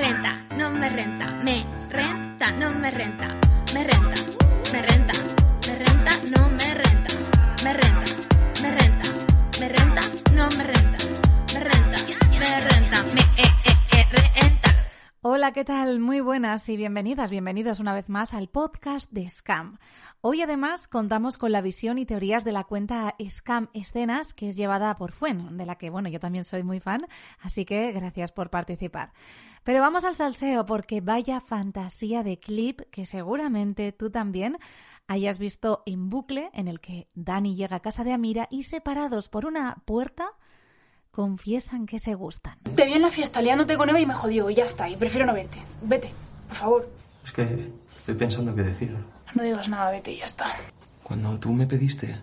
renta, no me renta, me renta, no me renta, Hola, ¿qué tal? Muy buenas y bienvenidas, bienvenidos una vez más al podcast de Scam. Hoy además contamos con la visión y teorías de la cuenta Scam Escenas, que es llevada por Fuen, de la que, bueno, yo también soy muy fan, así que gracias por participar. Pero vamos al salseo porque vaya fantasía de clip que seguramente tú también hayas visto en bucle en el que Dani llega a casa de Amira y separados por una puerta confiesan que se gustan. Te vi en la fiesta liándote con Eva y me jodió, y ya está, y prefiero no verte. Vete, por favor. Es que estoy pensando qué decir. No digas nada, vete y ya está. Cuando tú me pediste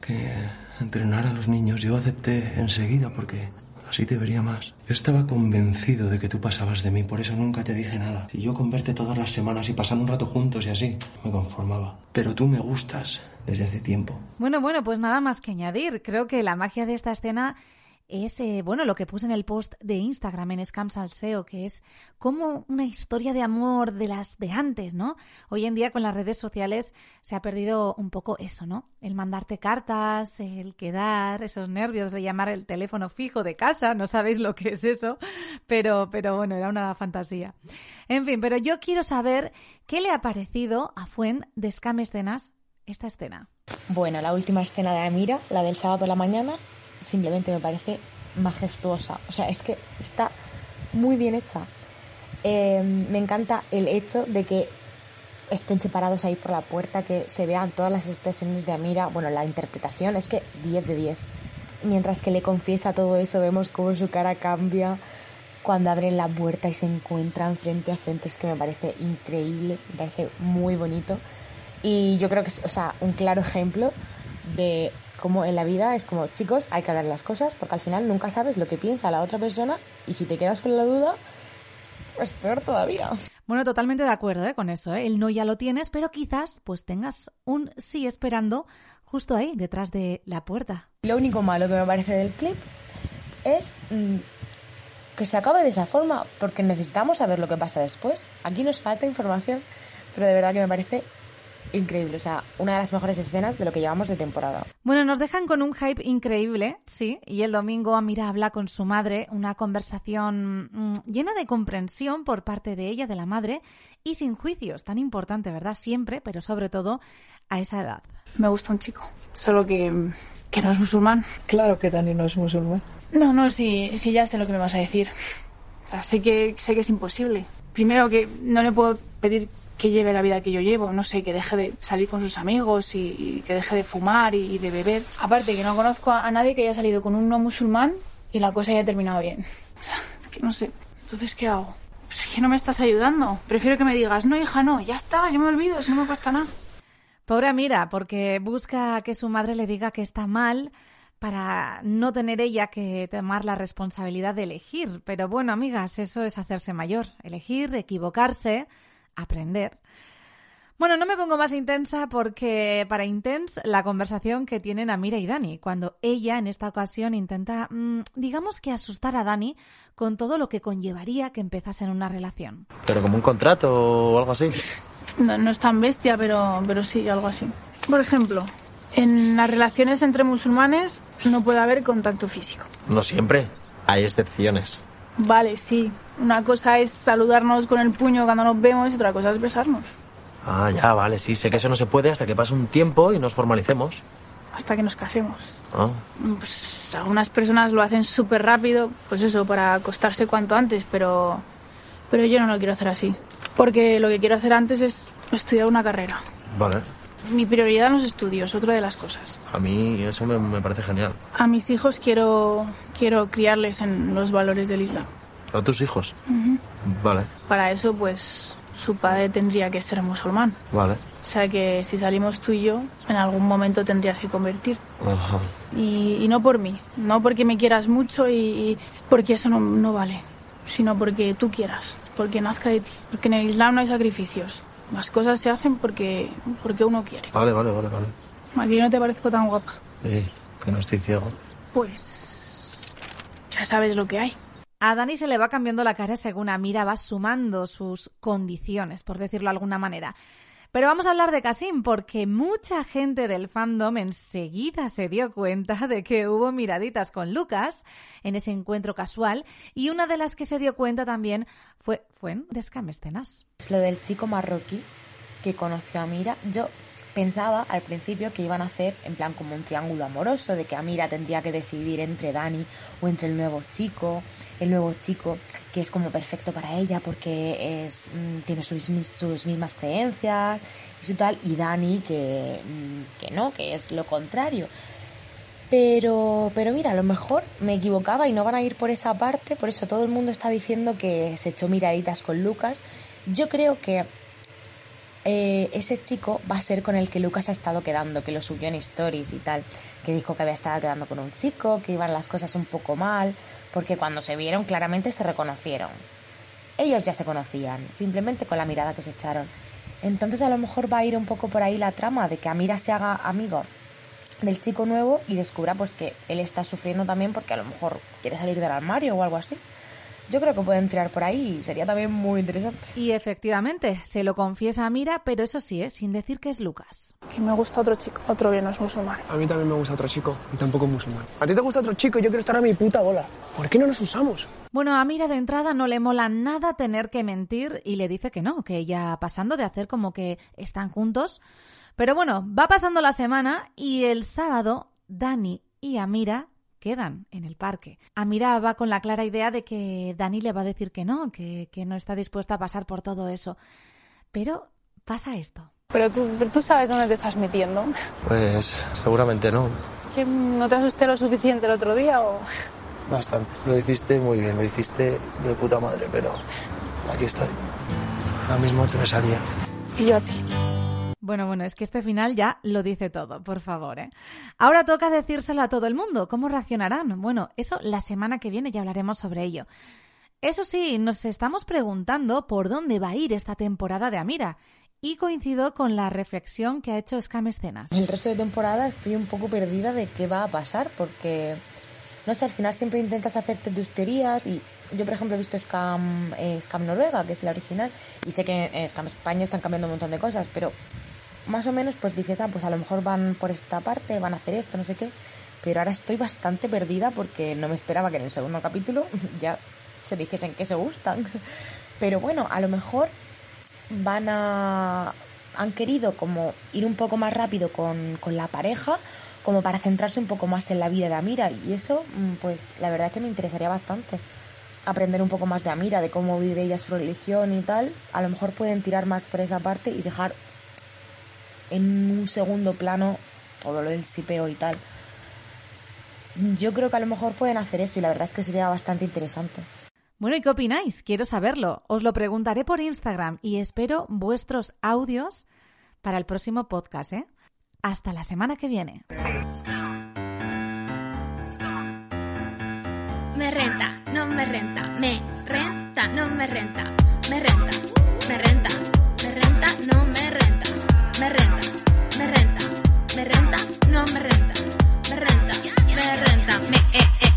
que entrenara a los niños, yo acepté enseguida porque así te vería más. Yo estaba convencido de que tú pasabas de mí, por eso nunca te dije nada. Y yo con verte todas las semanas y pasar un rato juntos y así, me conformaba. Pero tú me gustas desde hace tiempo. Bueno, bueno, pues nada más que añadir. Creo que la magia de esta escena es, eh, bueno, lo que puse en el post de Instagram en Scam Salseo, que es como una historia de amor de las de antes, ¿no? Hoy en día con las redes sociales se ha perdido un poco eso, ¿no? El mandarte cartas, el quedar, esos nervios de llamar el teléfono fijo de casa, no sabéis lo que es eso, pero, pero bueno, era una fantasía. En fin, pero yo quiero saber qué le ha parecido a Fuen de Scam Escenas esta escena. Bueno, la última escena de Amira, la del sábado por la mañana, simplemente me parece majestuosa. O sea, es que está muy bien hecha. Eh, me encanta el hecho de que estén separados ahí por la puerta, que se vean todas las expresiones de Amira. Bueno, la interpretación es que 10 de 10. Mientras que le confiesa todo eso, vemos cómo su cara cambia cuando abren la puerta y se encuentran frente a frente. Es que me parece increíble, me parece muy bonito. Y yo creo que es, o sea, un claro ejemplo de cómo en la vida es como, chicos, hay que hablar las cosas porque al final nunca sabes lo que piensa la otra persona y si te quedas con la duda, pues peor todavía. Bueno, totalmente de acuerdo ¿eh? con eso. ¿eh? El no ya lo tienes, pero quizás pues tengas un sí esperando justo ahí, detrás de la puerta. Lo único malo que me parece del clip es mm, que se acabe de esa forma, porque necesitamos saber lo que pasa después. Aquí nos falta información, pero de verdad que me parece increíble. O sea, una de las mejores escenas de lo que llevamos de temporada. Bueno, nos dejan con un hype increíble, sí, y el domingo Amira habla con su madre, una conversación mm, llena de comprensión por parte de ella, de la madre, y sin juicios, tan importante, ¿verdad? Siempre, pero sobre todo a esa edad. Me gusta un chico, solo que, que no es musulmán. Claro que Dani no es musulmán. No, no, sí, sí, ya sé lo que me vas a decir. O sea, sé que, sé que es imposible. Primero que no le puedo pedir que lleve la vida que yo llevo, no sé, que deje de salir con sus amigos y, y que deje de fumar y, y, de beber. Aparte que no conozco a, a, nadie que haya salido con un no musulmán y la cosa haya terminado bien. O sea, es que no sé. Entonces, ¿qué hago? Pues es que no me estás ayudando. Prefiero que me digas, no, hija, no, ya está, yo me olvido, eso no me cuesta nada. Pobre Mira, porque busca que su madre le diga que está mal para no tener ella que tomar la responsabilidad de elegir. Pero bueno, amigas, eso es hacerse mayor. Elegir, equivocarse, aprender. Bueno, no me pongo más intensa porque para Intense la conversación que tienen Amira y Dani, cuando ella en esta ocasión intenta, mmm, digamos que asustar a Dani con todo lo que conllevaría que empezasen una relación. ¿Pero como un contrato o algo así? No, no es tan bestia, pero, pero sí, algo así. Por ejemplo, en las relaciones entre musulmanes no puede haber contacto físico. No siempre, hay excepciones. Vale, sí. Una cosa es saludarnos con el puño cuando nos vemos y otra cosa es besarnos. Ah, ya, vale, sí, sé que eso no se puede hasta que pase un tiempo y nos formalicemos. Hasta que nos casemos. Ah. Pues algunas personas lo hacen súper rápido, pues eso, para acostarse cuanto antes, pero, pero yo no lo quiero hacer así. Porque lo que quiero hacer antes es estudiar una carrera. Vale. Mi prioridad en los estudios, otra de las cosas. A mí eso me, me parece genial. A mis hijos quiero, quiero criarles en los valores del Islam. ¿A tus hijos? Uh -huh. Vale. Para eso, pues, su padre tendría que ser musulmán. Vale. O sea que si salimos tú y yo, en algún momento tendrías que convertir. Ajá. Y, y, no por mí, no porque me quieras mucho y, y porque eso no, no, vale, sino porque tú quieras, porque nazca de ti. Porque en el Islam no hay sacrificios. Las cosas se hacen porque, porque uno quiere. Vale, vale, vale, vale. Aquí no te parezco tan guapa. Sí, que no estoy ciego. Pues ya sabes lo que hay. A Dani se le va cambiando la cara según Amira va sumando sus condiciones, por decirlo de alguna manera. Pero vamos a hablar de Kasim porque mucha gente del fandom enseguida se dio cuenta de que hubo miraditas con Lucas en ese encuentro casual y una de las que se dio cuenta también fue, fue en Descamestenas. Es lo del chico marroquí que conoció a Mira. Yo pensaba al principio que iban a hacer en plan como un triángulo amoroso, de que Amira tendría que decidir entre Dani o entre el nuevo chico, el nuevo chico que es como perfecto para ella porque es, mm, tiene sus, sus mismas creencias y su tal, y Dani que, mm, que no, que es lo contrario. Pero, pero mira, a lo mejor me equivocaba y no van a ir por esa parte, por eso todo el mundo está diciendo que se echó miraditas con Lucas. Yo creo que eh, ese chico va a ser con el que Lucas ha estado quedando, que lo subió en stories y tal, que dijo que había estado quedando con un chico, que iban las cosas un poco mal, porque cuando se vieron claramente se reconocieron. Ellos ya se conocían, simplemente con la mirada que se echaron. Entonces a lo mejor va a ir un poco por ahí la trama de que Amira se haga amigo del chico nuevo y descubra pues que él está sufriendo también porque a lo mejor quiere salir del armario o algo así yo creo que pueden tirar por ahí y sería también muy interesante. Y efectivamente, se lo confiesa a Mira, pero eso sí, ¿eh? sin decir que es Lucas. Que me gusta otro chico, otro que no es musulmán. A mí también me gusta otro chico y tampoco es musulmán. A ti te gusta otro chico y yo quiero estar a mi puta bola. ¿Por qué no nos usamos? Bueno, a Mira de entrada no le mola nada tener que mentir y le dice que no, que ella pasando de hacer como que están juntos. Pero bueno, va pasando la semana y el sábado Dani y Amira quedan en el parque. Amira va con la clara idea de que Dani le va a decir que no, que, no está dispuesta a pasar por todo eso. Pero pasa esto. Pero tú, tú sabes dónde te estás metiendo. Pues seguramente no. ¿Que no te asusté lo suficiente el otro día o...? Bastante. Lo hiciste muy bien, lo hiciste de puta madre, pero aquí estoy. Ahora mismo te besaría. Y yo a ti. Bueno, bueno, es que este final ya lo dice todo, por favor. ¿eh? Ahora toca decírselo a todo el mundo. ¿Cómo reaccionarán? Bueno, eso la semana que viene ya hablaremos sobre ello. Eso sí, nos estamos preguntando por dónde va a ir esta temporada de Amira. Y coincido con la reflexión que ha hecho Scam Escenas. El resto de temporada estoy un poco perdida de qué va a pasar, porque, no sé, al final siempre intentas hacerte tus teorías y yo, por ejemplo, he visto Scam, eh, Scam Noruega, que es la original, y sé que en Scam España están cambiando un montón de cosas, pero más o menos pues dices, ah, pues a lo mejor van por esta parte, van a hacer esto, no sé qué. Pero ahora estoy bastante perdida porque no me esperaba que en el segundo capítulo ya se dijesen que se gustan. Pero bueno, a lo mejor van a... han querido como ir un poco más rápido con, con la pareja como para centrarse un poco más en la vida de Amira y eso mm, pues la verdad es que me interesaría bastante aprender un poco más de Amira, de cómo vive ella su religión y tal, a lo mejor pueden tirar más por esa parte y dejar en un segundo plano todo lo del sipeo y tal. Yo creo que a lo mejor pueden hacer eso y la verdad es que sería bastante interesante. Bueno, ¿y qué opináis? Quiero saberlo. Os lo preguntaré por Instagram y espero vuestros audios para el próximo podcast, ¿eh? Hasta la semana que viene. Me renta, no me renta, me renta, no me renta, me renta, me renta, me renta, no me renta me renta, me renta, me renta, no me renta, me renta, me renta, me eh, eh.